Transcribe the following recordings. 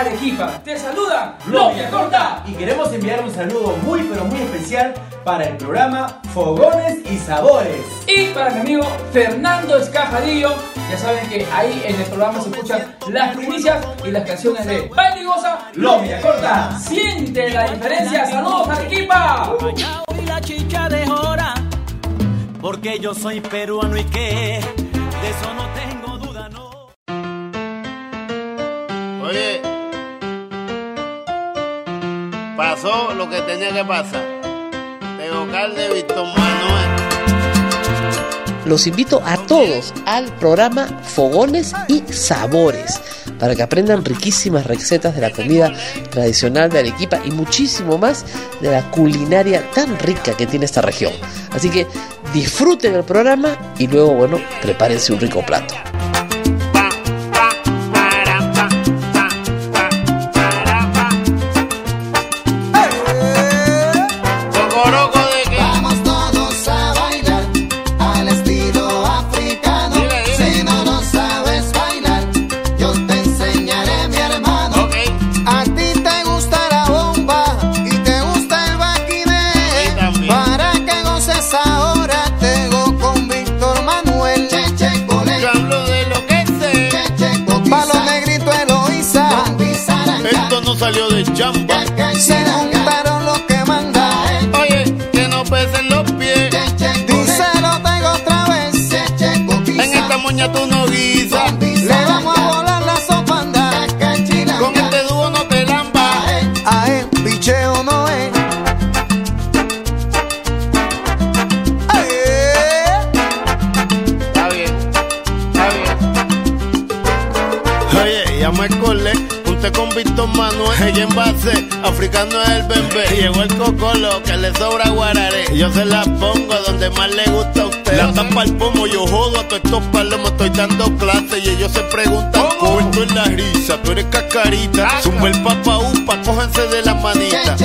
Arequipa. Te saluda Lobia Corta. Y queremos enviar un saludo muy pero muy especial para el programa Fogones y Sabores. Y para mi amigo Fernando Escajadillo. Ya saben que ahí en el programa se escuchan las primicias y las canciones de Baile Goza, Lobia Corta. Siente la diferencia. Saludos Arequipa. la chicha de Jora, porque yo soy peruano y que de eso no tengo Oye, pasó lo que tenía que pasar. De vocal de Víctor Manuel. Los invito a todos al programa Fogones y Sabores para que aprendan riquísimas recetas de la comida tradicional de Arequipa y muchísimo más de la culinaria tan rica que tiene esta región. Así que disfruten el programa y luego, bueno, prepárense un rico plato. Tú eres cascarita. Suma el papa upa, cógense de la manita.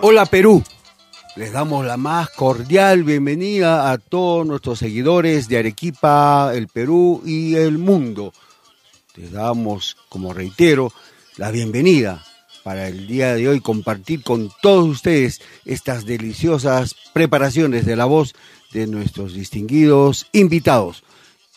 Hola Perú. Les damos la más cordial bienvenida a todos nuestros seguidores de Arequipa, el Perú y el mundo. Les damos, como reitero, la bienvenida para el día de hoy compartir con todos ustedes estas deliciosas preparaciones de la voz de nuestros distinguidos invitados.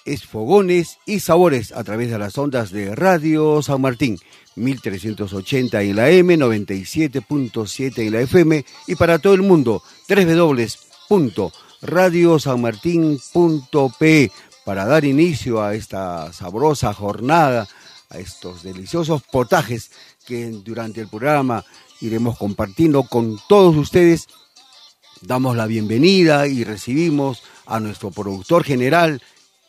Es Fogones y Sabores a través de las ondas de Radio San Martín, 1380 en la M, 97.7 en la FM y para todo el mundo, www.radiosanmartin.pe para dar inicio a esta sabrosa jornada, a estos deliciosos potajes que durante el programa iremos compartiendo con todos ustedes. Damos la bienvenida y recibimos a nuestro productor general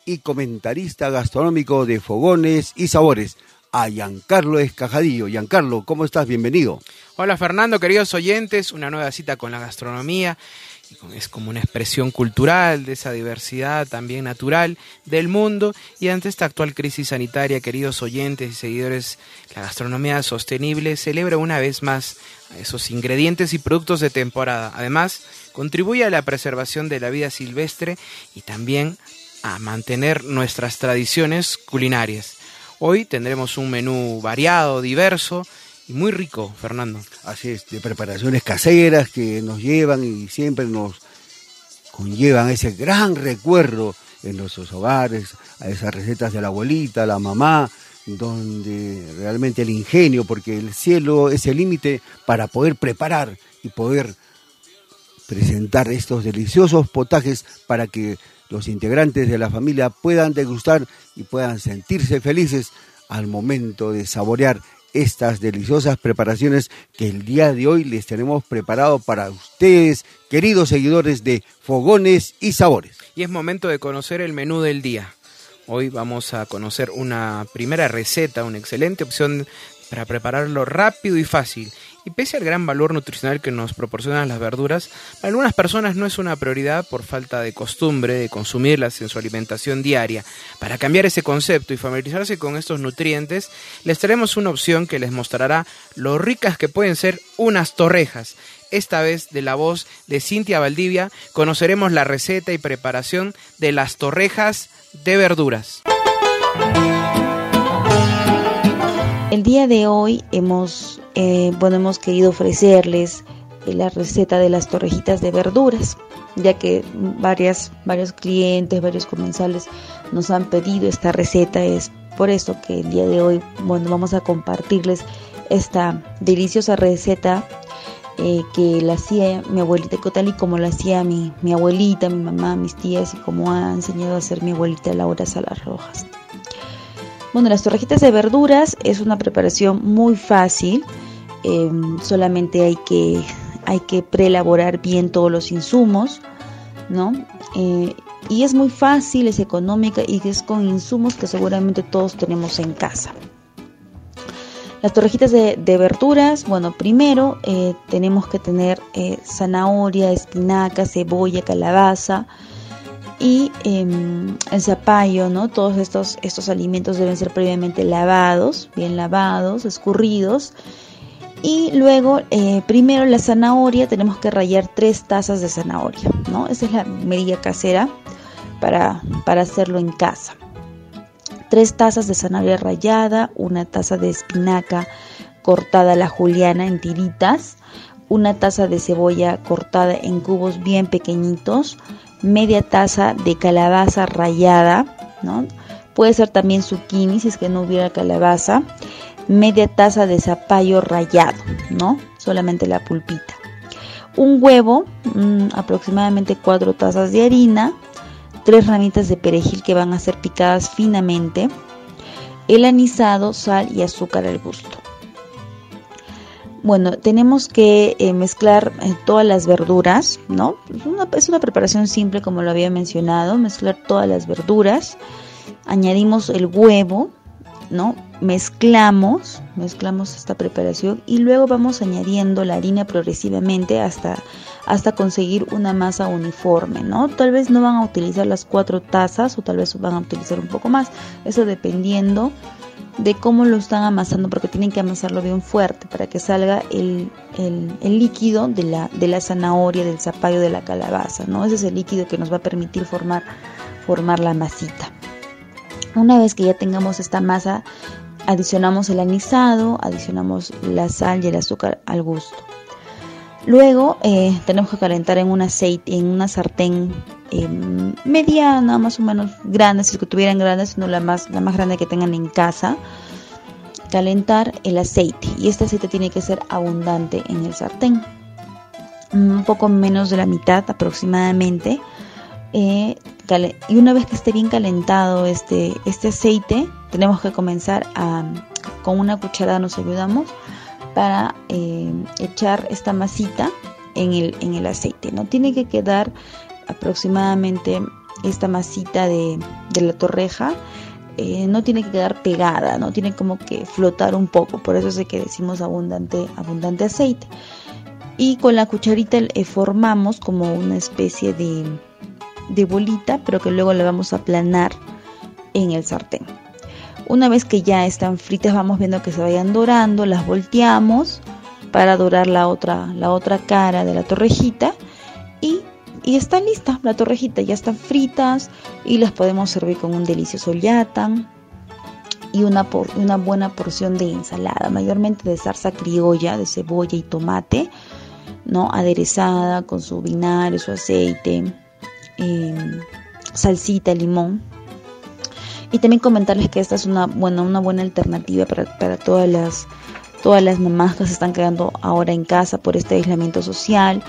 y comentarista gastronómico de Fogones y Sabores, a Giancarlo Escajadillo. Giancarlo, ¿cómo estás? Bienvenido. Hola Fernando, queridos oyentes, una nueva cita con la gastronomía. Es como una expresión cultural de esa diversidad también natural del mundo y ante esta actual crisis sanitaria, queridos oyentes y seguidores, la gastronomía sostenible celebra una vez más esos ingredientes y productos de temporada. Además, contribuye a la preservación de la vida silvestre y también a mantener nuestras tradiciones culinarias. Hoy tendremos un menú variado, diverso y muy rico, Fernando. Así es, de preparaciones caseras que nos llevan y siempre nos conllevan ese gran recuerdo en nuestros hogares, a esas recetas de la abuelita, la mamá, donde realmente el ingenio, porque el cielo es el límite para poder preparar y poder presentar estos deliciosos potajes para que los integrantes de la familia puedan degustar y puedan sentirse felices al momento de saborear estas deliciosas preparaciones que el día de hoy les tenemos preparado para ustedes, queridos seguidores de Fogones y Sabores. Y es momento de conocer el menú del día. Hoy vamos a conocer una primera receta, una excelente opción para prepararlo rápido y fácil. Y pese al gran valor nutricional que nos proporcionan las verduras, para algunas personas no es una prioridad por falta de costumbre de consumirlas en su alimentación diaria. Para cambiar ese concepto y familiarizarse con estos nutrientes, les traemos una opción que les mostrará lo ricas que pueden ser unas torrejas. Esta vez de la voz de Cintia Valdivia conoceremos la receta y preparación de las torrejas de verduras. El día de hoy hemos, eh, bueno, hemos querido ofrecerles eh, la receta de las torrejitas de verduras, ya que varias, varios clientes, varios comensales nos han pedido esta receta. Es por eso que el día de hoy, bueno, vamos a compartirles esta deliciosa receta eh, que la hacía mi abuelita, tal y como la hacía mi, mi abuelita, mi mamá, mis tías y como ha enseñado a hacer mi abuelita Laura Salas Rojas. Bueno, las torrejitas de verduras es una preparación muy fácil. Em, solamente hay que, hay que preelaborar bien todos los insumos, ¿no? Eh, y es muy fácil, es económica y es con insumos que seguramente todos tenemos en casa. Las torrejitas de, verduras, bueno, primero eh, tenemos que tener eh, zanahoria, espinaca, cebolla, calabaza, y em, el zapallo, ¿no? Todos estos, estos alimentos deben ser previamente lavados, bien lavados, escurridos. Y luego, eh, primero la zanahoria, tenemos que rallar tres tazas de zanahoria, ¿no? Esa es la medida casera para, para hacerlo en casa. Tres tazas de zanahoria rallada, una taza de espinaca cortada a la juliana en tiritas, una taza de cebolla cortada en cubos bien pequeñitos, media taza de calabaza rallada, ¿no? Puede ser también zucchini si es que no hubiera calabaza, media taza de zapallo rallado, ¿no? Solamente la pulpita. Un huevo, mm, aproximadamente cuatro tazas de harina, tres ramitas de perejil que van a ser picadas finamente, el anisado, sal y azúcar al gusto. Bueno, tenemos que eh, mezclar eh, todas las verduras, ¿no? Es una, es una preparación simple como lo había mencionado, mezclar todas las verduras, añadimos el huevo, ¿no? Mezclamos, mezclamos esta preparación y luego vamos añadiendo la harina progresivamente hasta, hasta conseguir una masa uniforme, ¿no? Tal vez no van a utilizar las cuatro tazas o tal vez van a utilizar un poco más, eso dependiendo de cómo lo están amasando, porque tienen que amasarlo bien fuerte para que salga el, el- líquido de la, de la zanahoria, del zapallo, de la calabaza, ¿no? Ese es el líquido que nos va a permitir formar, formar la masita. Una vez que ya tengamos esta masa, adicionamos el anisado, adicionamos la sal y el azúcar al gusto. Luego eh, tenemos que calentar en un aceite, en una sartén eh, mediana, más o menos grande, si es que tuvieran grandes, sino la más, la más grande que tengan en casa. Calentar el aceite y este aceite tiene que ser abundante en el sartén, un poco menos de la mitad aproximadamente. Eh, y una vez que esté bien calentado este, este aceite, tenemos que comenzar a, con una cucharada nos ayudamos para eh, echar esta masita en el, en el aceite. No tiene que quedar aproximadamente esta masita de, de la torreja. eh, no tiene que quedar pegada, no tiene como que flotar un poco, por eso es que decimos abundante, abundante aceite. Y con la cucharita formamos como una especie de, de bolita, pero que luego la vamos a aplanar en el sartén. Una vez que ya están fritas, vamos viendo que se vayan dorando, las volteamos para dorar la otra, la otra cara de la torrejita y, y está lista la torrejita, ya están fritas y las podemos servir con un delicioso yatan y una, por- una buena porción de ensalada, mayormente de salsa criolla, de cebolla y tomate, ¿no? aderezada con su vinagre, su aceite, eh, salsita, limón. Y también comentarles que esta es una buena, una buena alternativa para, para todas las todas las mamás que se están quedando ahora en casa por este aislamiento social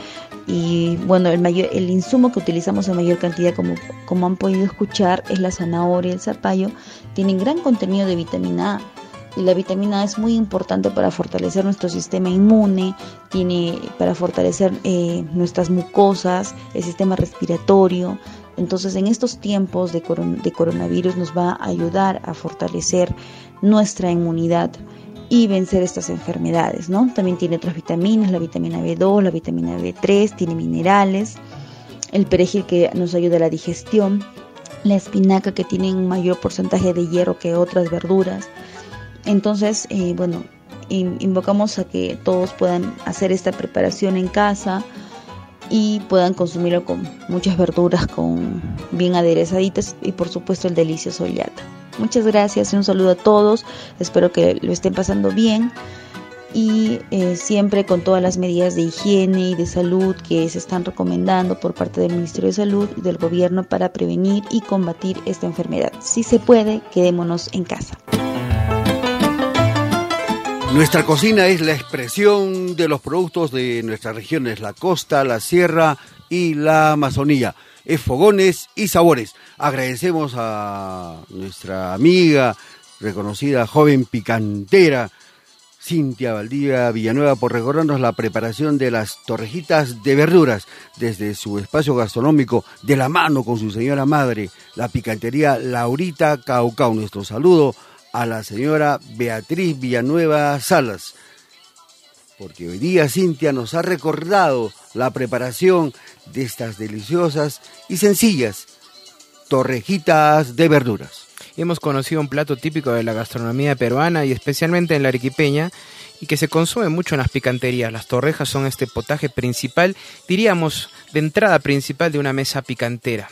y bueno el mayor el insumo que utilizamos en mayor cantidad como como han podido escuchar es la zanahoria el zapallo tienen gran contenido de vitamina A y la vitamina A es muy importante para fortalecer nuestro sistema inmune, tiene para fortalecer eh, nuestras mucosas, el sistema respiratorio. Entonces, en estos tiempos de, coron- de coronavirus nos va a ayudar a fortalecer nuestra inmunidad y vencer estas enfermedades, ¿no? También tiene otras vitaminas, la vitamina B2, la vitamina B3, tiene minerales, el perejil que nos ayuda a la digestión, la espinaca que tiene un mayor porcentaje de hierro que otras verduras. Entonces, eh, bueno, in- invocamos a que todos puedan hacer esta preparación en casa y puedan consumirlo con muchas verduras, con bien aderezaditas y por supuesto el delicioso yata. Muchas gracias y un saludo a todos. Espero que lo estén pasando bien y eh, siempre con todas las medidas de higiene y de salud que se están recomendando por parte del Ministerio de Salud y del gobierno para prevenir y combatir esta enfermedad. Si se puede, quedémonos en casa. Nuestra cocina es la expresión de los productos de nuestras regiones, la costa, la sierra y la Amazonía. Es fogones y sabores. Agradecemos a nuestra amiga, reconocida joven picantera, Cintia Valdivia Villanueva, por recordarnos la preparación de las torrejitas de verduras desde su espacio gastronómico de la mano con su señora madre, la picantería Laurita Caucao. Nuestro saludo a la señora Beatriz Villanueva Salas, porque hoy día Cintia nos ha recordado la preparación de estas deliciosas y sencillas torrejitas de verduras. Hemos conocido un plato típico de la gastronomía peruana y especialmente en la arequipeña y que se consume mucho en las picanterías. Las torrejas son este potaje principal, diríamos, de entrada principal de una mesa picantera.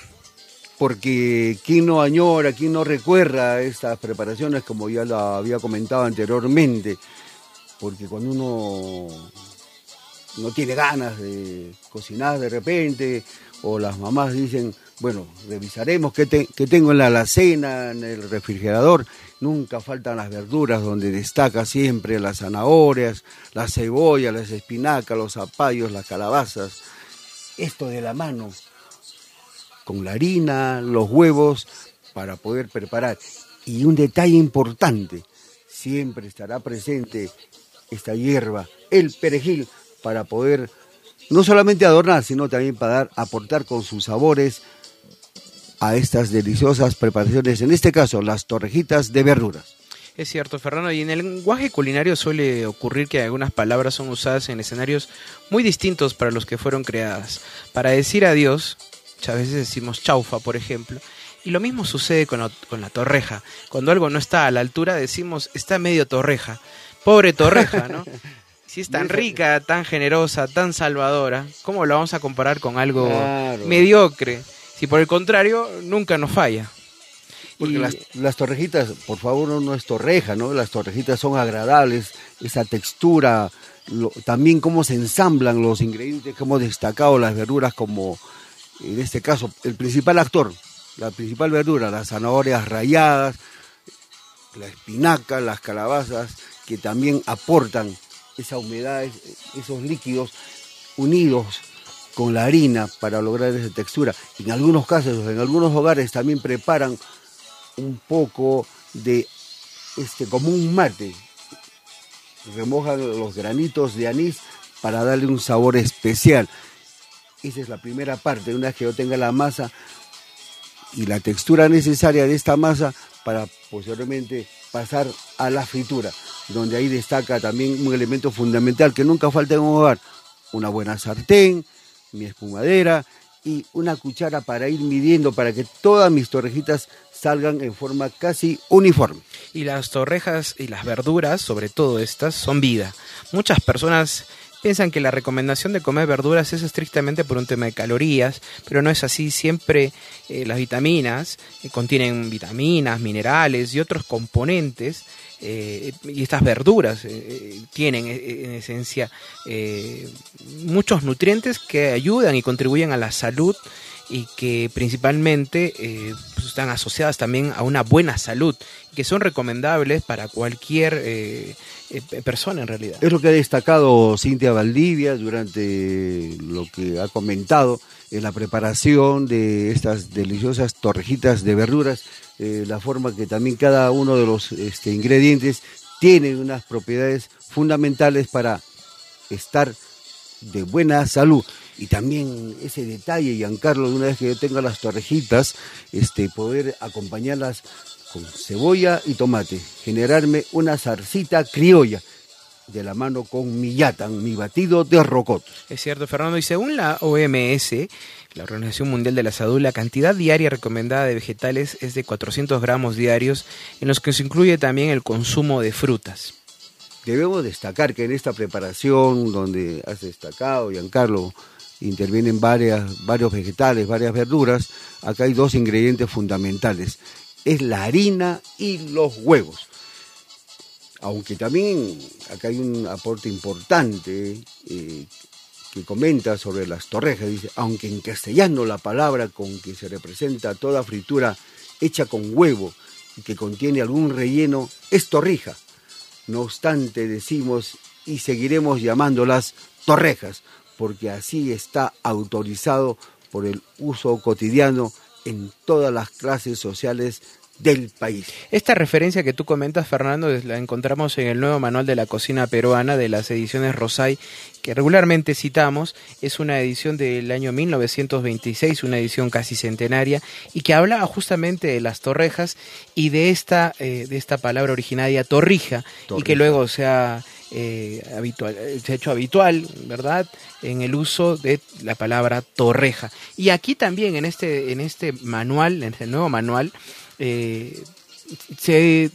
Porque quién no añora, quién no recuerda estas preparaciones, como ya lo había comentado anteriormente, porque cuando uno no tiene ganas de cocinar de repente, o las mamás dicen, bueno, revisaremos qué, te- qué tengo en la alacena, en el refrigerador, nunca faltan las verduras, donde destaca siempre las zanahorias, las cebollas, las espinacas, los zapallos, las calabazas, esto de la mano, con la harina, los huevos, para poder preparar. Y un detalle importante, siempre estará presente esta hierba, el perejil, para poder no solamente adornar, sino también para dar, aportar con sus sabores a estas deliciosas preparaciones, en este caso las torrejitas de verduras. Es cierto, Fernando, y en el lenguaje culinario suele ocurrir que algunas palabras son usadas en escenarios muy distintos para los que fueron creadas. Para decir adiós, muchas veces decimos chaufa, por ejemplo, Y lo mismo sucede con, lo- con la torreja. Cuando algo no está a la altura, decimos, está medio torreja. Pobre torreja, ¿no? Si es tan rica, tan generosa, tan salvadora, ¿cómo la vamos a comparar con algo Claro. mediocre? Si por el contrario, nunca nos falla. Porque Y- las, las torrejitas, por favor, no, no es torreja, ¿no? Las torrejitas son agradables, esa textura, lo- también cómo se ensamblan los ingredientes hemos destacado, las verduras como, en este caso, el principal actor, la principal verdura, las zanahorias ralladas, la espinaca, las calabazas, que también aportan esa humedad, es- esos líquidos unidos con la harina para lograr esa textura. En algunos casos, en algunos hogares también preparan un poco de este como un mate. Remojan los granitos de anís para darle un sabor especial. Esa es la primera parte, una vez que yo tenga la masa y la textura necesaria de esta masa para posteriormente pasar a la fritura, donde ahí destaca también un elemento fundamental que nunca falta en un hogar, una buena sartén, mi espumadera y una cuchara para ir midiendo para que todas mis torrejitas salgan en forma casi uniforme. Y las torrejas y las verduras, sobre todo estas, son vida. Muchas personas piensan que la recomendación de comer verduras es estrictamente por un tema de calorías, pero no es así. Siempre eh, las vitaminas eh, contienen vitaminas, minerales y otros componentes. eh, y estas verduras eh, tienen en esencia muchos nutrientes que ayudan y contribuyen a la salud y que principalmente eh, pues, están asociadas también a una buena salud, que son recomendables para cualquier eh, eh, persona en realidad. Es lo que ha destacado Cintia Valdivia durante lo que ha comentado en la preparación de estas deliciosas torrejitas de verduras, la forma que también cada uno de los este, ingredientes tiene unas propiedades fundamentales para estar de buena salud. Y también ese detalle, Giancarlo, de una vez que yo tenga las torrejitas, este, poder acompañarlas con cebolla y tomate, generarme una zarcita criolla de la mano con mi yatan, mi batido de rocotos. Es cierto, Fernando. Y según la OMS, la Organización Mundial de la Salud, la cantidad diaria recomendada de vegetales es de 400 gramos diarios, en los que se incluye también el consumo de frutas. Debemos destacar que en esta preparación, donde has destacado, Giancarlo, intervienen varias, varios vegetales, varias verduras, acá hay dos ingredientes fundamentales, es la harina y los huevos. Aunque también acá hay un aporte importante eh, que comenta sobre las torrejas, dice, aunque en castellano la palabra con que se representa toda fritura hecha con huevo y que contiene algún relleno es torrija. No obstante, decimos y seguiremos llamándolas torrejas, porque así está autorizado por el uso cotidiano en todas las clases sociales del país. Esta referencia que tú comentas, Fernando, la encontramos en el nuevo manual de la cocina peruana de las ediciones Rosay, que regularmente citamos. Es una edición del año 1926, una edición casi centenaria, y que hablaba justamente de las torrejas y de esta, eh, de esta palabra originaria torrija, y Torrija. que luego se ha, eh, habitual, eh, se ha hecho habitual, ¿verdad?, en el uso de la palabra torreja. Y aquí también, en este, en este manual, en este nuevo manual, eh, se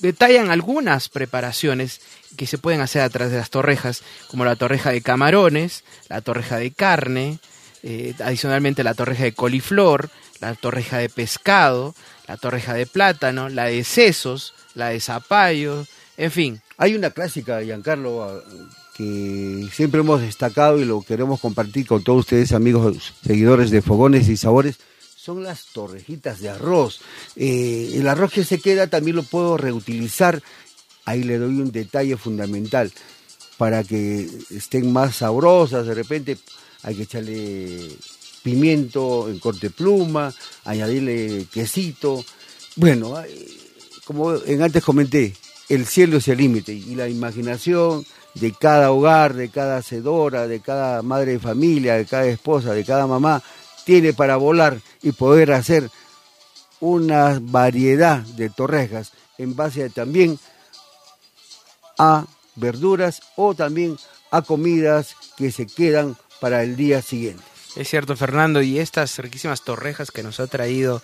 detallan algunas preparaciones que se pueden hacer a través de las torrejas, como la torreja de camarones, la torreja de carne, eh, adicionalmente la torreja de coliflor, la torreja de pescado, la torreja de plátano, la de sesos, la de zapallo, en fin. Hay una clásica, Giancarlo, ah, que siempre hemos destacado y lo queremos compartir con todos ustedes, amigos seguidores de Fogones y Sabores, son las torrejitas de arroz. Eh, el arroz que se queda también lo puedo reutilizar. Ahí le doy un detalle fundamental para que estén más sabrosas. De repente hay que echarle pimiento en corte pluma, añadirle quesito. Bueno, hay- como en antes comenté, el cielo es el límite y la imaginación de cada hogar, de cada hacedora, de cada madre de familia, de cada esposa, de cada mamá, tiene para volar y poder hacer una variedad de torrejas en base a- también a verduras o también a comidas que se quedan para el día siguiente. Es cierto, Fernando, y estas riquísimas torrejas que nos ha traído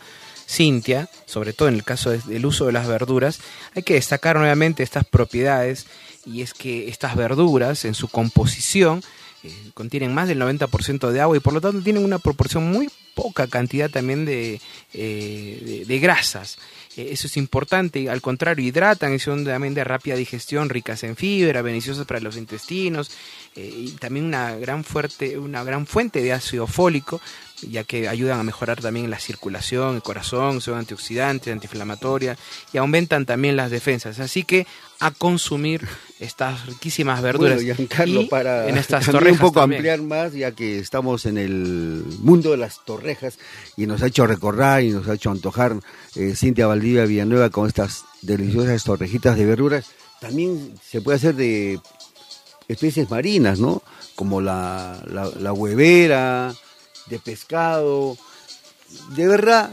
Cintia, sobre todo en el caso de- del uso de las verduras, hay que destacar nuevamente estas propiedades y es que estas verduras en su composición eh, contienen más del 90% de agua y por lo tanto tienen una proporción muy poca cantidad también de, eh, grasas. Eh, eso es importante, al contrario, hidratan y son también de rápida digestión, ricas en fibra, beneficiosas para los intestinos y también una gran, fuerte, una gran fuente de ácido fólico, ya que ayudan a mejorar también la circulación, el corazón, son antioxidantes, antiinflamatorias y aumentan también las defensas. Así que a consumir estas riquísimas verduras. Bueno, Giancarlo, Y para en estas torrejas un poco también. ampliar más, ya que estamos en el mundo de las torrejas y nos ha hecho recordar y nos ha hecho antojar eh, Cintia Valdivia Villanueva con estas deliciosas torrejitas de verduras. También se puede hacer de especies marinas, ¿no? Como la, la, la huevera, de pescado. De verdad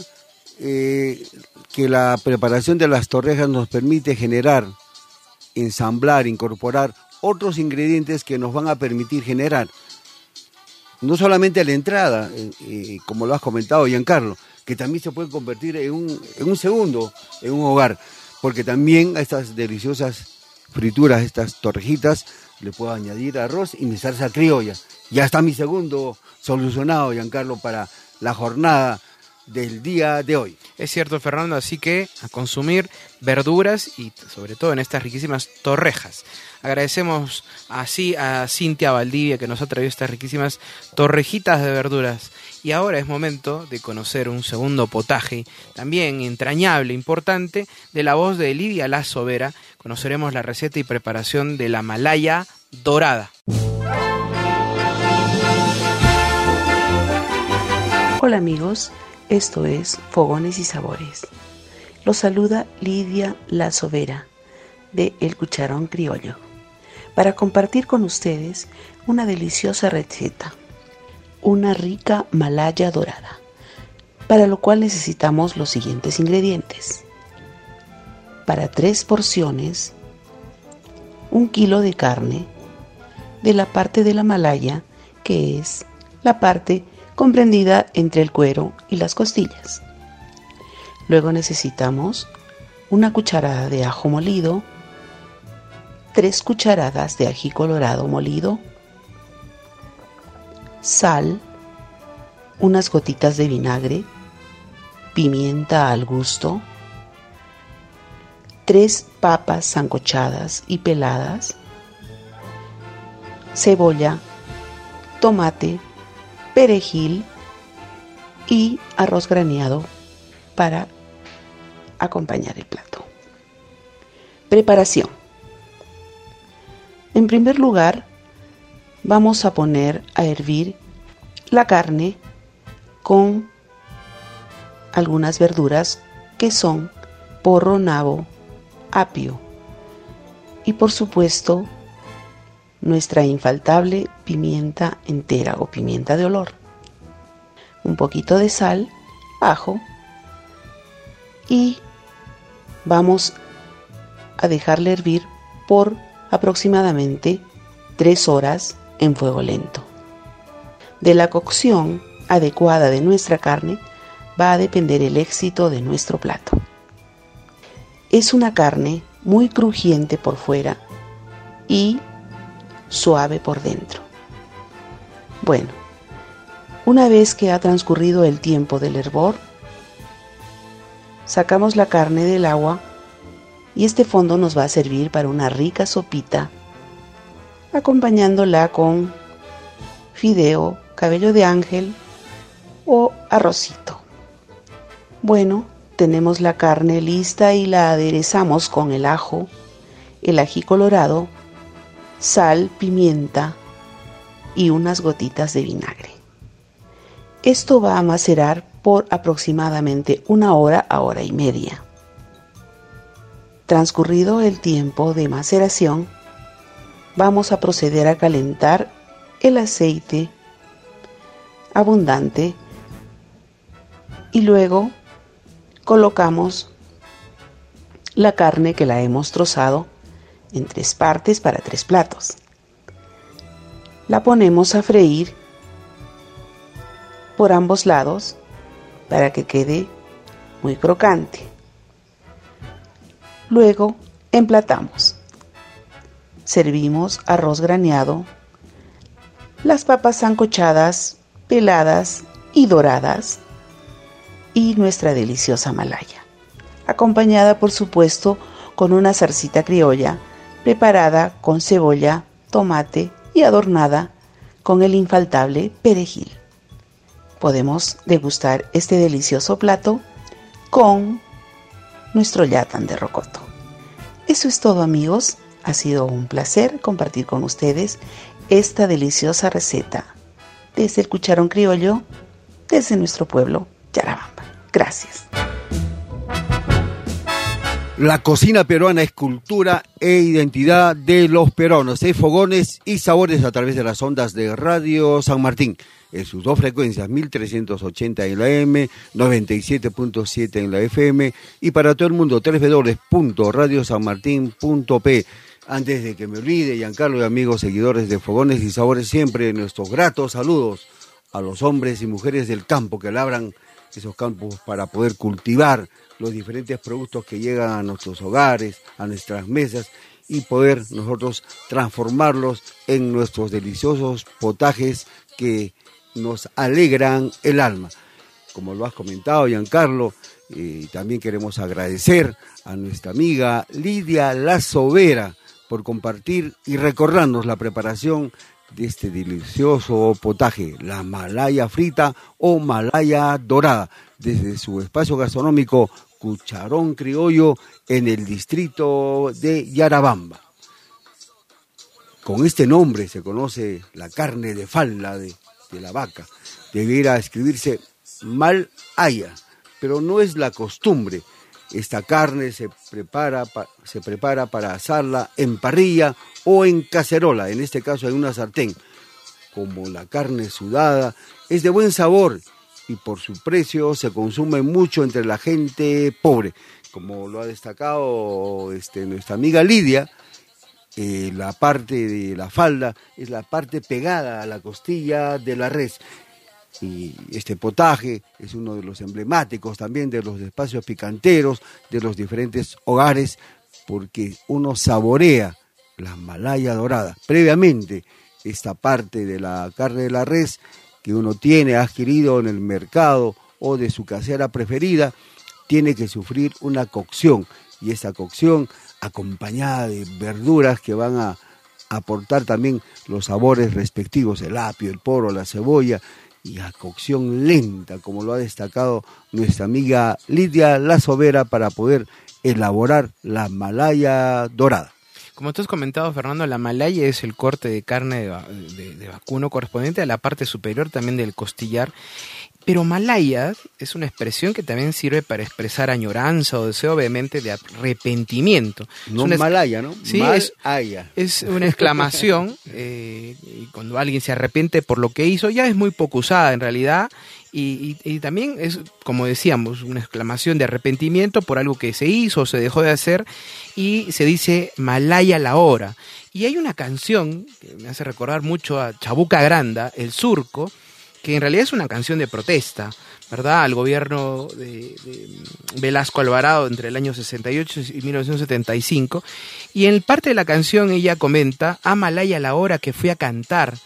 eh, que la preparación de las torrejas nos permite generar ensamblar, incorporar otros ingredientes que nos van a permitir generar no solamente la entrada, eh, eh, como lo has comentado, Giancarlo, que también se puede convertir en un, en un segundo, en un hogar, porque también a estas deliciosas frituras, estas torrejitas, le puedo añadir arroz y mi salsa criolla. Ya está mi segundo solucionado, Giancarlo, para la jornada del día de hoy. Es cierto, Fernando, así que a consumir verduras y sobre todo en estas riquísimas torrejas. Agradecemos así a Cintia Valdivia que nos ha traído estas riquísimas torrejitas de verduras. Y ahora es momento de conocer un segundo potaje, también entrañable, importante, de la voz de Lidia La Sobera. Conoceremos la receta y preparación de la malaya dorada. Hola amigos, esto es Fogones y Sabores. Los saluda Lidia La Sobera de El Cucharón Criollo para compartir con ustedes una deliciosa receta, una rica malaya dorada, para lo cual necesitamos los siguientes ingredientes. Para tres porciones, un kilo de carne de la parte de la malaya que es la parte comprendida entre el cuero y las costillas. Luego necesitamos una cucharada de ajo molido, tres cucharadas de ají colorado molido, sal, unas gotitas de vinagre, pimienta al gusto, tres papas sancochadas y peladas, cebolla, tomate, perejil y arroz graneado para acompañar el plato. Preparación. En primer lugar, vamos a poner a hervir la carne con algunas verduras que son porro, nabo, apio y por supuesto nuestra infaltable pimienta entera o pimienta de olor, un poquito de sal, ajo y vamos a dejarle hervir por aproximadamente 3 horas en fuego lento. De la cocción adecuada de nuestra carne va a depender el éxito de nuestro plato. Es una carne muy crujiente por fuera y suave por dentro. Bueno, una vez que ha transcurrido el tiempo del hervor, sacamos la carne del agua y este fondo nos va a servir para una rica sopita, acompañándola con fideo, cabello de ángel o arrocito. Bueno, tenemos la carne lista y la aderezamos con el ajo, el ají colorado, sal, pimienta y unas gotitas de vinagre. Esto va a macerar por aproximadamente una hora a hora y media. Transcurrido el tiempo de maceración, vamos a proceder a calentar el aceite abundante y luego colocamos la carne que la hemos trozado en tres partes para tres platos. La ponemos a freír por ambos lados para que quede muy crocante. Luego emplatamos. Servimos arroz graneado, las papas sancochadas, peladas y doradas y nuestra deliciosa malaya, acompañada por supuesto con una zarcita criolla preparada con cebolla, tomate y adornada con el infaltable perejil. Podemos degustar este delicioso plato con nuestro yatan de rocoto. Eso es todo amigos, ha sido un placer compartir con ustedes esta deliciosa receta desde el cucharón criollo, desde nuestro pueblo, Yarabamba. Gracias. La cocina peruana es cultura e identidad de los peruanos. Es fogones y sabores a través de las ondas de Radio San Martín. En sus dos frecuencias, 1380 en la M, 97.7 en la FM y para todo el mundo, www.radiosanmartin.p. Antes de que me olvide, Giancarlo y amigos seguidores de Fogones y Sabores, siempre nuestros gratos saludos a los hombres y mujeres del campo que labran esos campos para poder cultivar los diferentes productos que llegan a nuestros hogares, a nuestras mesas y poder nosotros transformarlos en nuestros deliciosos potajes que nos alegran el alma. Como lo has comentado, Giancarlo, eh, también queremos agradecer a nuestra amiga Lidia La Sobera por compartir y recordarnos la preparación de este delicioso potaje, la malaya frita o malaya dorada, desde su espacio gastronómico Cucharón Criollo en el distrito de Yarabamba. Con este nombre se conoce la carne de falda de, la vaca. Debiera escribirse malaya, pero no es la costumbre. Esta carne se prepara, pa- se prepara para asarla en parrilla o en cacerola, en este caso en una sartén. Como la carne sudada es de buen sabor y por su precio se consume mucho entre la gente pobre. Como lo ha destacado este, nuestra amiga Lidia, eh, la parte de la falda es la parte pegada a la costilla de la res. Y este potaje es uno de los emblemáticos también de los espacios picanteros, de los diferentes hogares, porque uno saborea la malaya dorada. Previamente, esta parte de la carne de la res que uno tiene adquirido en el mercado o de su casera preferida, tiene que sufrir una cocción y esa cocción acompañada de verduras que van a aportar también los sabores respectivos, el apio, el poro, la cebolla y a cocción lenta, como lo ha destacado nuestra amiga Lidia La Sobera para poder elaborar la malaya dorada. Como tú has comentado, Fernando, la malaya es el corte de carne de, de- de vacuno correspondiente a la parte superior también del costillar. Pero malaya es una expresión que también sirve para expresar añoranza o deseo obviamente de arrepentimiento. No es una, malaya, ¿no? Sí, es, Malaya. es una exclamación eh, y cuando alguien se arrepiente por lo que hizo, ya es muy poco usada en realidad. Y, y- y también es, como decíamos, una exclamación de arrepentimiento por algo que se hizo o se dejó de hacer. Y se dice Malaya la hora. Y hay una canción que me hace recordar mucho a Chabuca Granda, El Surco, que en realidad es una canción de protesta, ¿verdad? Al gobierno de, Velasco Alvarado entre el año 68 y 1975. Y en parte de la canción ella comenta, a Malaya la hora que fui a cantar,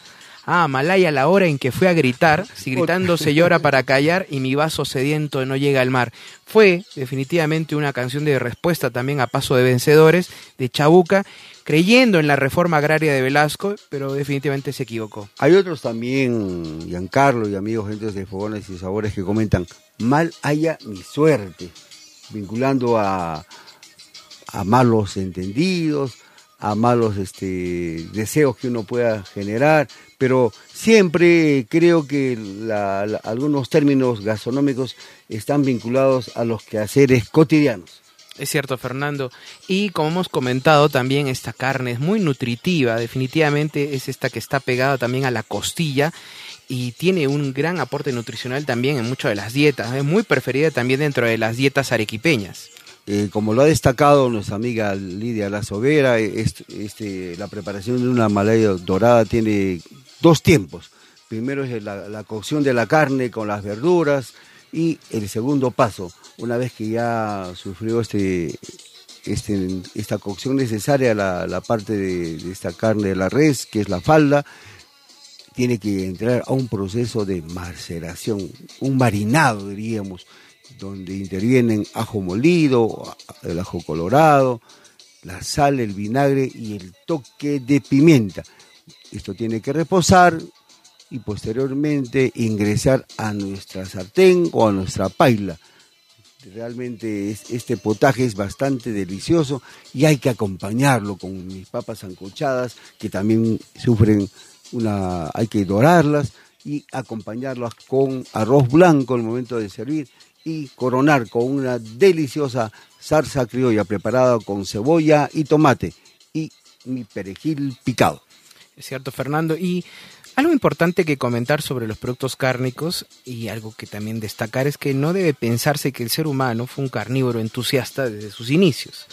a Malaya la hora en que fui a gritar, si gritando se llora para callar y mi vaso sediento no llega al mar. Fue definitivamente una canción de respuesta también a Paso de Vencedores de Chabuca, creyendo en la reforma agraria de Velasco, pero definitivamente se equivocó. Hay otros también, Giancarlo y amigos, gentes de Fogones y Sabores, que comentan, mal haya mi suerte, vinculando a, a malos entendidos, a malos este, deseos que uno pueda generar, pero siempre creo que la- algunos términos gastronómicos están vinculados a los quehaceres cotidianos. Es cierto, Fernando. Y como hemos comentado, también esta carne es muy nutritiva. Definitivamente es esta que está pegada también a la costilla y tiene un gran aporte nutricional también en muchas de las dietas. Es muy preferida también dentro de las dietas arequipeñas. Eh, como lo ha destacado nuestra amiga Lidia La Sobera, est- este, la preparación de una malaya dorada tiene dos tiempos. Primero es la, cocción de la carne con las verduras y el segundo paso, una vez que ya sufrió este, este, esta cocción necesaria, la, la parte de, de esta carne de la res, que es la falda, tiene que entrar a un proceso de maceración, un marinado diríamos, donde intervienen ajo molido, el ajo colorado, la sal, el vinagre y el toque de pimienta. Esto tiene que reposar y posteriormente ingresar a nuestra sartén o a nuestra paila. Realmente es- este potaje es bastante delicioso y hay que acompañarlo con mis papas sancochadas que también sufren una, hay que dorarlas y acompañarlas con arroz blanco al momento de servir y coronar con una deliciosa salsa criolla preparada con cebolla y tomate y mi perejil picado. Es cierto, Fernando. Y algo importante que comentar sobre los productos cárnicos y algo que también destacar es que no debe pensarse que el ser humano fue un carnívoro entusiasta desde sus inicios.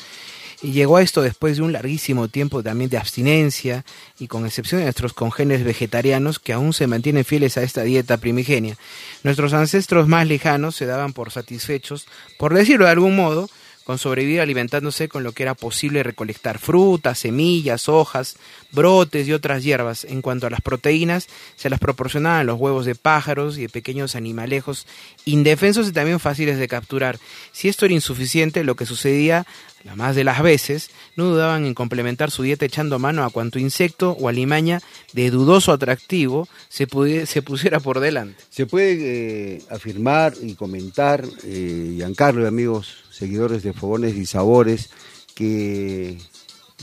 Y llegó a esto después de un larguísimo tiempo también de abstinencia y con excepción de nuestros congéneres vegetarianos que aún se mantienen fieles a esta dieta primigenia. Nuestros ancestros más lejanos se daban por satisfechos, por decirlo de algún modo, con sobrevivir alimentándose con lo que era posible recolectar frutas, semillas, hojas, brotes y otras hierbas. En cuanto a las proteínas, se las proporcionaban los huevos de pájaros y de pequeños animalejos indefensos y también fáciles de capturar. Si esto era insuficiente, lo que sucedía la más de las veces, no dudaban en complementar su dieta echando mano a cuanto insecto o alimaña de dudoso atractivo se, se pusiera por delante. Se puede eh, afirmar y comentar, eh, Giancarlo y amigos seguidores de Fogones y Sabores, que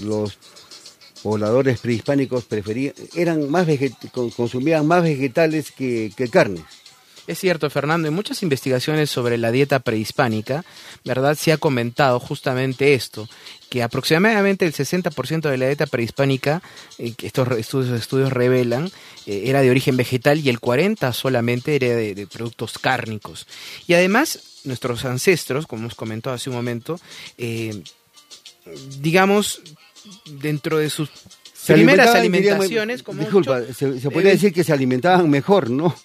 los pobladores prehispánicos preferían, eran más consumían más vegetales que, que carne. Es cierto, Fernando, en muchas investigaciones sobre la dieta prehispánica, ¿verdad? Se ha comentado justamente esto, que aproximadamente el 60% de la dieta prehispánica, eh, que estos estudios, estudios revelan, eh, era de origen vegetal y el 40% solamente era de productos cárnicos. Y además, nuestros ancestros, como hemos comentado hace un momento, eh, digamos, dentro de sus Se primeras alimentaciones, como disculpa, mucho- se, se podría eh, decir que se alimentaban mejor, ¿no?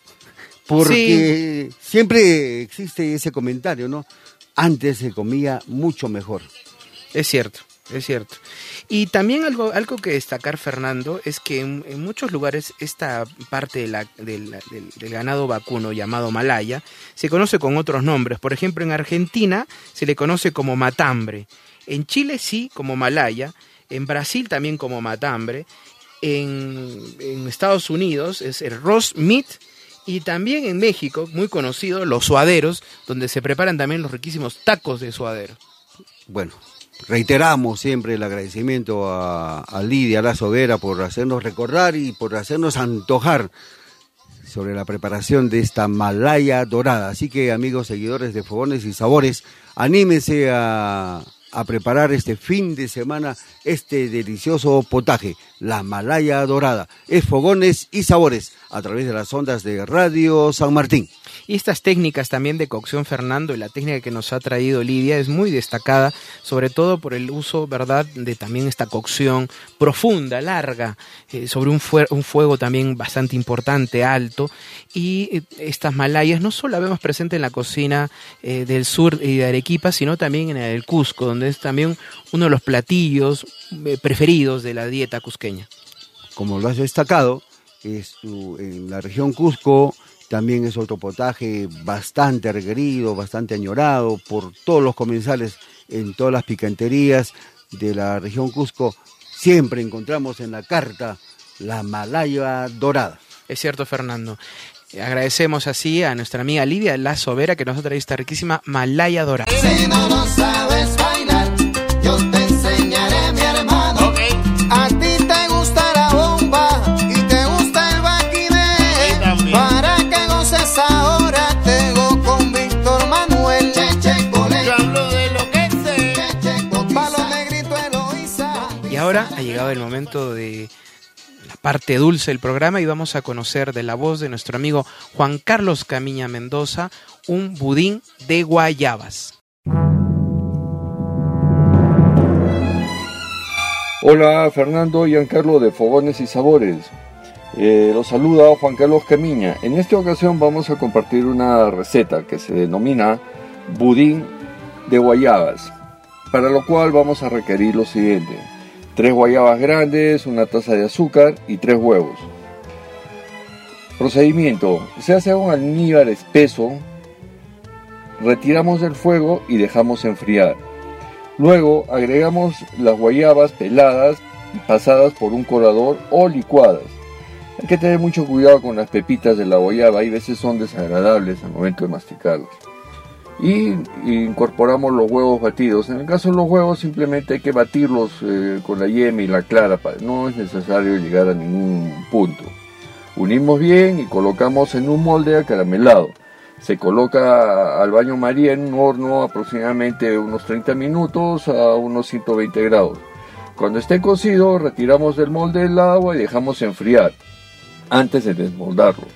Porque siempre existe ese comentario, ¿no? Antes se comía mucho mejor. Es cierto, es cierto. Y también algo, algo que destacar, Fernando, es que en, muchos lugares esta parte de la- de la- del, del ganado vacuno llamado malaya se conoce con otros nombres. Por ejemplo, en Argentina se le conoce como matambre. En Chile sí, como malaya. En Brasil también como matambre. En, en Estados Unidos es el roast meat. Y también en México, muy conocido, los suaderos, donde se preparan también los riquísimos tacos de suadero. Bueno, reiteramos siempre el agradecimiento a, a Lidia La Sobera por hacernos recordar y por hacernos antojar sobre la preparación de esta malaya dorada. Así que amigos seguidores de Fogones y Sabores, anímense a, a preparar este fin de semana este delicioso potaje, la malaya dorada. Es Fogones y Sabores a través de las ondas de Radio San Martín. Y estas técnicas también de cocción, Fernando, y la técnica que nos ha traído Lidia es muy destacada, sobre todo por el uso, ¿verdad?, de también esta cocción profunda, larga, eh, sobre un, fue- un fuego también bastante importante, alto. Y eh, estas malayas no solo las vemos presentes en la cocina eh, del sur y de Arequipa, sino también en el Cusco, donde es también uno de los platillos preferidos de la dieta cusqueña. como lo has destacado, es en la región Cusco también es otro potaje bastante requerido, bastante añorado por todos los comensales en todas las picanterías de la región Cusco. Siempre encontramos en la carta la malaya dorada. Es cierto, Fernando. Agradecemos así a nuestra amiga Lidia La Sobera que nos ha traído esta riquísima Malaya Dorada. Si no lo sabes bailar, yo te llegado el momento de la parte dulce del programa y vamos a conocer de la voz de nuestro amigo Juan Carlos Camiña Mendoza un budín de guayabas. Hola Fernando y Giancarlo de Fogones y Sabores. Eh, los saluda Juan Carlos Camiña. En esta ocasión vamos a compartir una receta que se denomina budín de guayabas, para lo cual vamos a requerir lo siguiente. Tres guayabas grandes, una taza de azúcar y tres huevos. Procedimiento. Se hace un almíbar espeso, retiramos del fuego y dejamos enfriar. Luego agregamos las guayabas peladas y pasadas por un colador o licuadas. Hay que tener mucho cuidado con las pepitas de la guayaba, hay veces son desagradables al momento de masticarlas. Y incorporamos los huevos batidos. En el caso de los huevos simplemente hay que batirlos eh, con la yema y la clara, no es necesario llegar a ningún punto. Unimos bien y colocamos en un molde acaramelado. Se coloca al baño María en un horno aproximadamente unos 30 minutos a unos 120 grados. Cuando esté cocido, retiramos del molde el agua y dejamos enfriar antes de desmoldarlo.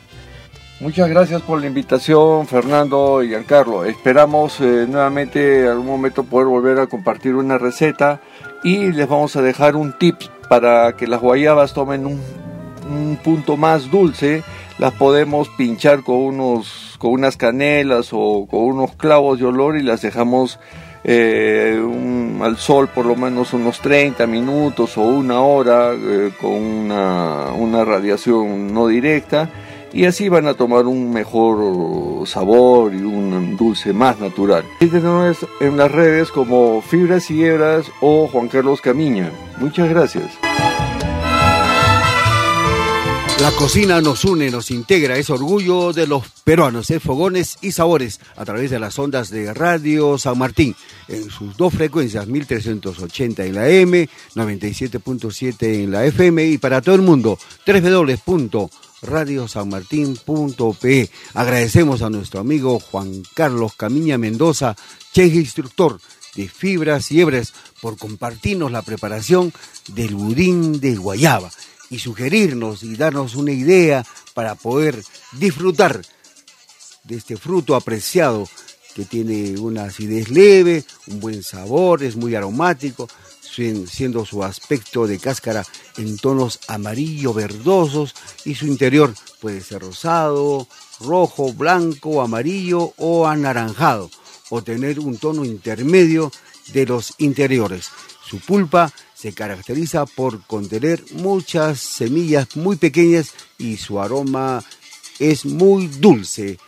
Muchas gracias por la invitación, Fernando y Giancarlo. Esperamos eh, nuevamente en algún momento poder volver a compartir una receta y les vamos a dejar un tip para que las guayabas tomen un, punto más dulce. Las podemos pinchar con, unos, con unas canelas o con unos clavos de olor y las dejamos eh, al sol por lo menos unos 30 minutos o una hora eh, con una, una, radiación no directa y así van a tomar un mejor sabor y un dulce más natural. tenemos en las redes como Fibras y Hebras o Juan Carlos Camiña. Muchas gracias. La cocina nos une, nos integra, es orgullo de los peruanos, es fogones y sabores a través de las ondas de Radio San Martín en sus dos frecuencias, 1380 en la M, 97.7 en la FM y para todo el mundo, www.radiosanmartin.pe. Agradecemos a nuestro amigo Juan Carlos Camiña Mendoza, chef instructor de fibras y hebras, por compartirnos la preparación del budín de guayaba y sugerirnos y darnos una idea para poder disfrutar de este fruto apreciado que tiene una acidez leve, un buen sabor, es muy aromático, siendo su aspecto de cáscara en tonos amarillo verdosos y su interior puede ser rosado, rojo, blanco, amarillo o anaranjado o tener un tono intermedio de los interiores. Su pulpa se caracteriza por contener muchas semillas muy pequeñas y su aroma es muy dulce.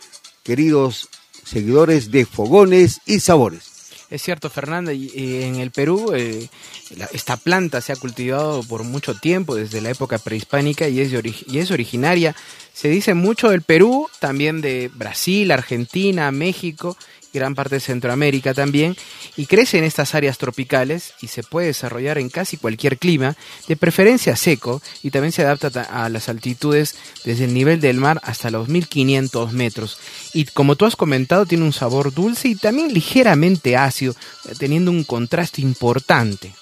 Queridos seguidores de Fogones y Sabores. Es cierto, Fernanda, y, en el Perú eh, esta planta se ha cultivado por mucho tiempo, desde la época prehispánica, y es, y es originaria. Se dice mucho del Perú, también de Brasil, Argentina, México gran parte de Centroamérica también, y crece en estas áreas tropicales y se puede desarrollar en casi cualquier clima, de preferencia seco, y también se adapta a las altitudes desde el nivel del mar hasta los 1500 metros. Y como tú has comentado, tiene un sabor dulce y también ligeramente ácido, teniendo un contraste importante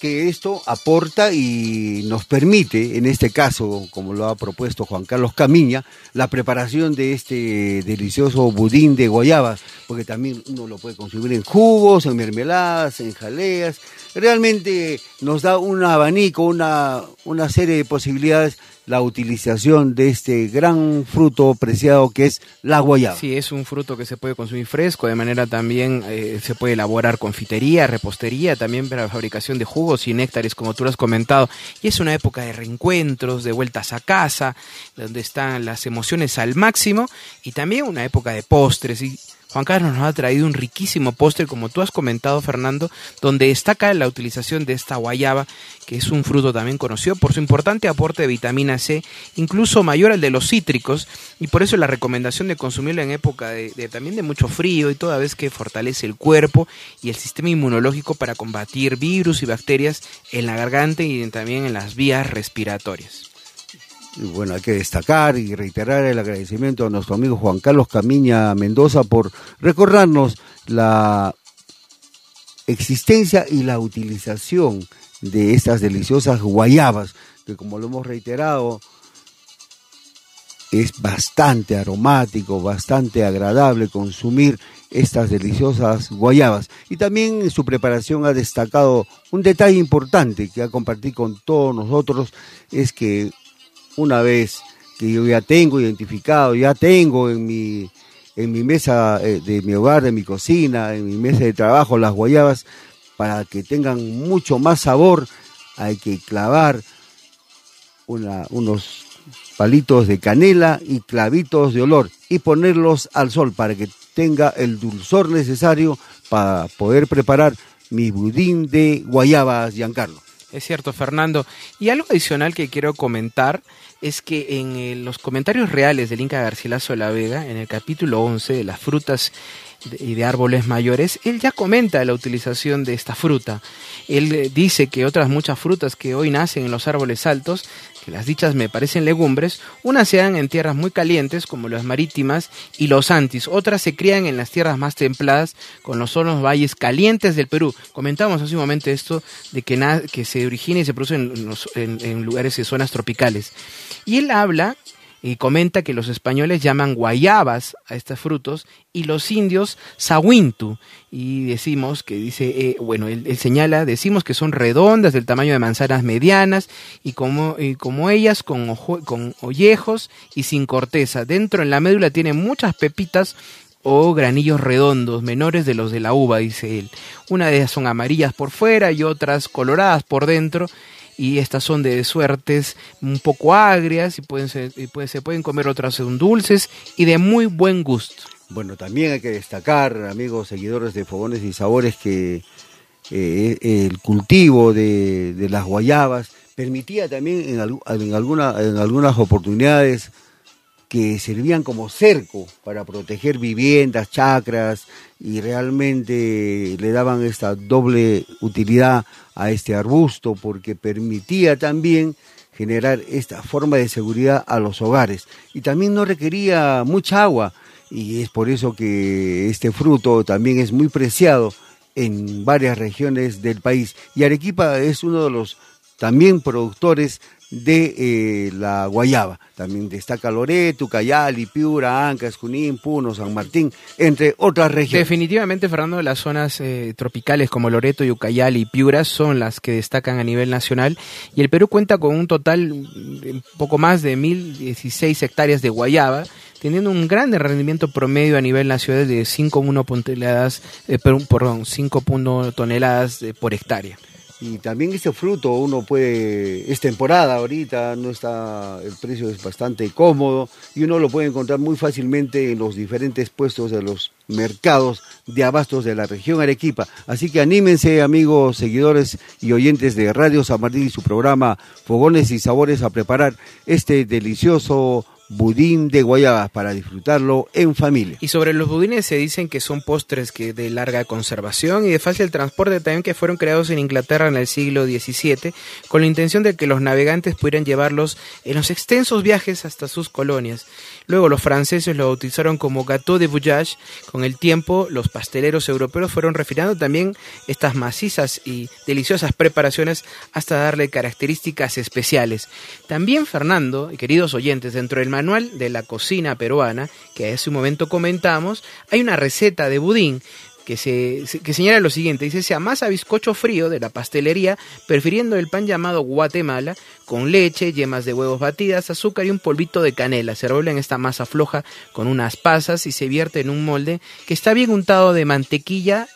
que esto aporta y nos permite, en este caso, como lo ha propuesto Juan Carlos Camiña, la preparación de este delicioso budín de guayabas, porque también uno lo puede consumir en jugos, en mermeladas, en jaleas. Realmente nos da un abanico, una, una serie de posibilidades la utilización de este gran fruto preciado que es la guayaba. Sí, es un fruto que se puede consumir fresco, de manera también eh, se puede elaborar confitería, repostería, también para la fabricación de jugos y néctares, como tú lo has comentado. Y es una época de reencuentros, de vueltas a casa, donde están las emociones al máximo, y también una época de postres. Y Juan Carlos nos ha traído un riquísimo postre, como tú has comentado, Fernando, donde destaca la utilización de esta guayaba, que es un fruto también conocido por su importante aporte de vitamina C, incluso mayor al de los cítricos, y por eso la recomendación de consumirlo en época de, también de mucho frío y toda vez que fortalece el cuerpo y el sistema inmunológico para combatir virus y bacterias en la garganta y también en las vías respiratorias bueno, hay que destacar y reiterar el agradecimiento a nuestro amigo Juan Carlos Camiña Mendoza por recordarnos la existencia y la utilización de estas deliciosas guayabas, que como lo hemos reiterado, es bastante aromático, bastante agradable consumir estas deliciosas guayabas. Y también en su preparación ha destacado un detalle importante que ha compartido con todos nosotros, es que una vez que yo ya tengo identificado, ya tengo en mi, en mi mesa eh, de mi hogar, de mi cocina, en mi mesa de trabajo, las guayabas, para que tengan mucho más sabor, hay que clavar unos palitos de canela y clavitos de olor y ponerlos al sol para que tenga el dulzor necesario para poder preparar mi budín de guayabas, Giancarlo. Es cierto, Fernando. Y algo adicional que quiero comentar es que en eh, los comentarios reales del Inca Garcilaso de la Vega, en el capítulo 11 de las frutas y de árboles mayores, él ya comenta la utilización de esta fruta. Él eh, dice que otras muchas frutas que hoy nacen en los árboles altos, que las dichas me parecen legumbres, unas se dan en tierras muy calientes como las marítimas y los antis, otras se crían en las tierras más templadas con los solos valles calientes del Perú. Comentamos hace un momento esto de que, que se origina y se produce en, en lugares y zonas tropicales. Y él habla y comenta que los españoles llaman guayabas a estos frutos y los indios sahuintu. Y decimos que dice, eh, bueno, él, señala, decimos que son redondas del tamaño de manzanas medianas y como, como ellas con, con ollejos y sin corteza. Dentro en la médula tiene muchas pepitas o granillos redondos, menores de los de la uva, dice él. Una de ellas son amarillas por fuera y otras coloradas por dentro y estas son de suertes un poco agrias y pueden ser, y se pueden comer otras son dulces y de muy buen gusto. Bueno, también hay que destacar, amigos seguidores de Fogones y Sabores, que eh, el cultivo de, las guayabas permitía también en, alguna, en algunas oportunidades que servían como cerco para proteger viviendas, chacras y realmente le daban esta doble utilidad a este arbusto porque permitía también generar esta forma de seguridad a los hogares. Y también no requería mucha agua y es por eso que este fruto también es muy preciado en varias regiones del país. Y Arequipa es uno de los también productores de eh, la guayaba. También destaca Loreto, Cayali, Piura, Ancas, Junín, Puno, San Martín, entre otras regiones. Definitivamente, Fernando, las zonas eh, tropicales como Loreto, Ucayali y Piura son las que destacan a nivel nacional y el Perú cuenta con un total de poco más de 1.016 hectáreas de guayaba teniendo un gran rendimiento promedio a nivel nacional de 5,1 toneladas, eh, perdón, 5 toneladas por hectárea. Y también este fruto uno puede, es temporada ahorita, no está, el precio es bastante cómodo y uno lo puede encontrar muy fácilmente en los diferentes puestos de los mercados de abastos de la región Arequipa. Así que anímense amigos, seguidores y oyentes de Radio San Martín y su programa Fogones y Sabores a preparar este delicioso budín de guayabas para disfrutarlo en familia. Y sobre los budines se dicen que son postres que de larga conservación y de fácil transporte también que fueron creados en Inglaterra en el siglo XVII con la intención de que los navegantes pudieran llevarlos en los extensos viajes hasta sus colonias. Luego los franceses lo bautizaron como gâteau de voyage. Con el tiempo los pasteleros europeos fueron refinando también estas macizas y deliciosas preparaciones hasta darle características especiales. También Fernando, y queridos oyentes, dentro del manual de la cocina peruana, que hace un momento comentamos, hay una receta de budín que, se, que señala lo siguiente, dice, se amasa bizcocho frío de la pastelería, prefiriendo el pan llamado Guatemala, con leche, yemas de huevos batidas, azúcar y un polvito de canela. Se revuelve en esta masa floja con unas pasas y se vierte en un molde que está bien untado de mantequilla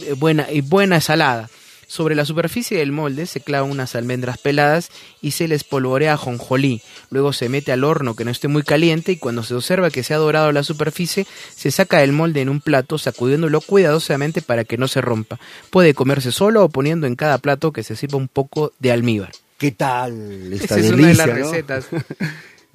eh, buena, y buena salada. Sobre la superficie del molde se clavan unas almendras peladas y se les polvorea jonjolí. Luego se mete al horno que no esté muy caliente y cuando se observa que se ha dorado la superficie, se saca el molde en un plato sacudiéndolo cuidadosamente para que no se rompa. Puede comerse solo o poniendo en cada plato que se sirva un poco de almíbar. ¿Qué tal esta Esa es una de las recetas.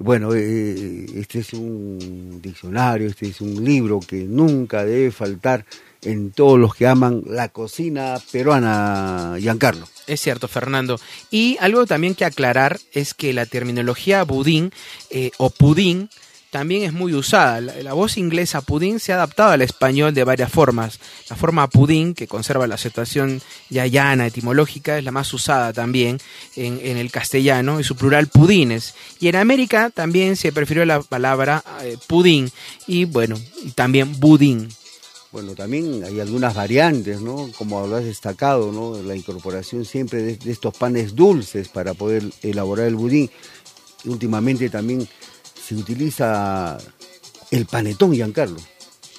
Bueno, eh, este es un diccionario, este es un libro que nunca debe faltar en todos los que aman la cocina peruana, Giancarlo. Es cierto, Fernando. Y algo también que aclarar es que la terminología budín eh, o pudín también es muy usada. La, voz inglesa pudín se ha adaptado al español de varias formas. La forma pudín, que conserva la aceptación ya llana, etimológica, es la más usada también en, el castellano y su plural pudines. Y en América también se prefirió la palabra eh, pudín y bueno, también budín. Bueno, también hay algunas variantes, ¿no? Como lo has destacado, ¿no? La incorporación siempre de, estos panes dulces para poder elaborar el budín. Últimamente también se utiliza el panetón, Giancarlo.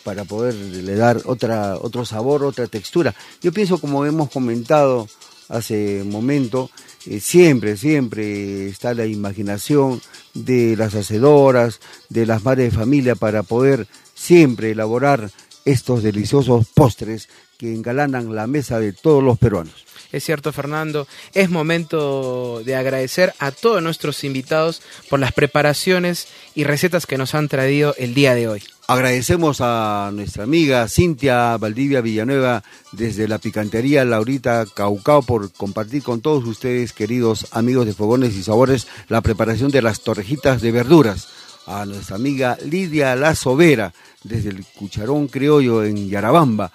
para poderle dar otra, otro sabor, otra textura. Yo pienso, como hemos comentado hace momento, eh, siempre, siempre está la imaginación de las hacedoras, de las madres de familia para poder siempre elaborar estos deliciosos postres que engalanan la mesa de todos los peruanos. Es cierto, Fernando. Es momento de agradecer a todos nuestros invitados por las preparaciones y recetas que nos han traído el día de hoy. Agradecemos a nuestra amiga Cintia Valdivia Villanueva desde la picantería Laurita Caucao por compartir con todos ustedes, queridos amigos de Fogones y Sabores, la preparación de las torrejitas de verduras. A nuestra amiga Lidia La Sobera desde el Cucharón Criollo en Yarabamba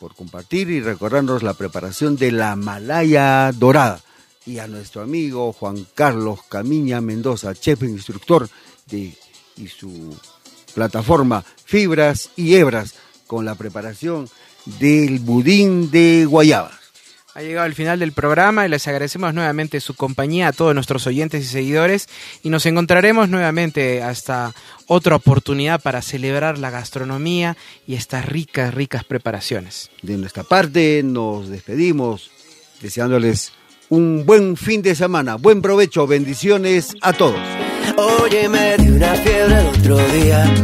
por compartir y recordarnos la preparación de la Malaya Dorada. Y a nuestro amigo Juan Carlos Camiña Mendoza, chef e instructor de, y su plataforma Fibras y Hebras con la preparación del budín de guayaba. Ha llegado el final del programa y les agradecemos nuevamente su compañía a todos nuestros oyentes y seguidores y nos encontraremos nuevamente hasta otra oportunidad para celebrar la gastronomía y estas ricas, ricas preparaciones. De nuestra parte nos despedimos deseándoles un buen fin de semana, buen provecho, bendiciones a todos. Oye, me di una fiebre el otro día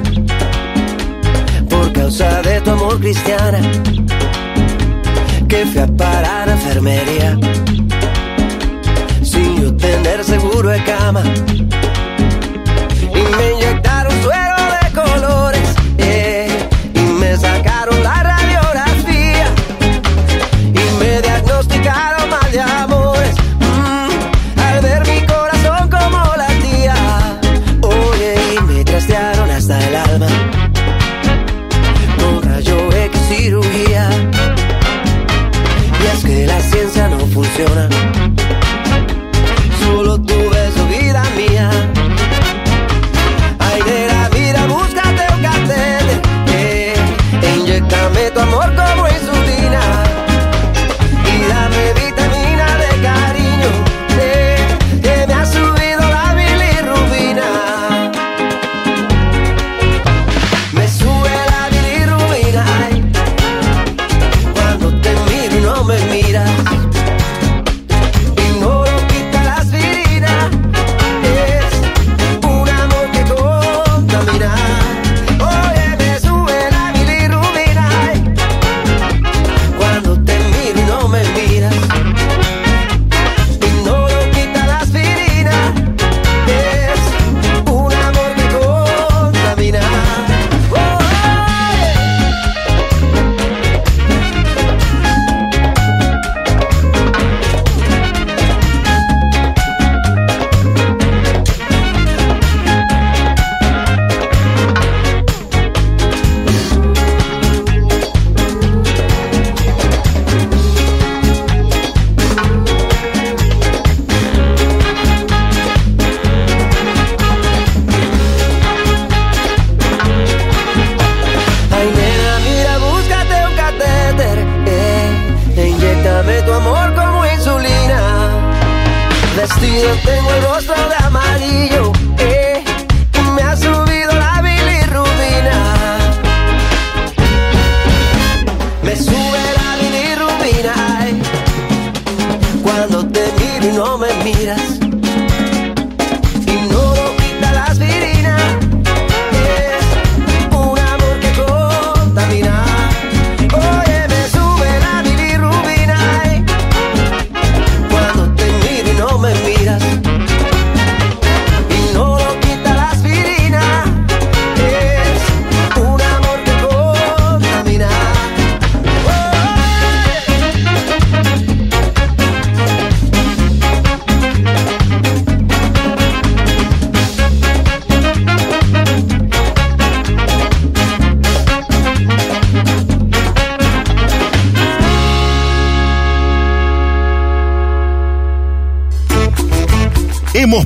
por causa de tu amor cristiana que fui a parar a enfermería. Sin yo tener seguro de cama. Y me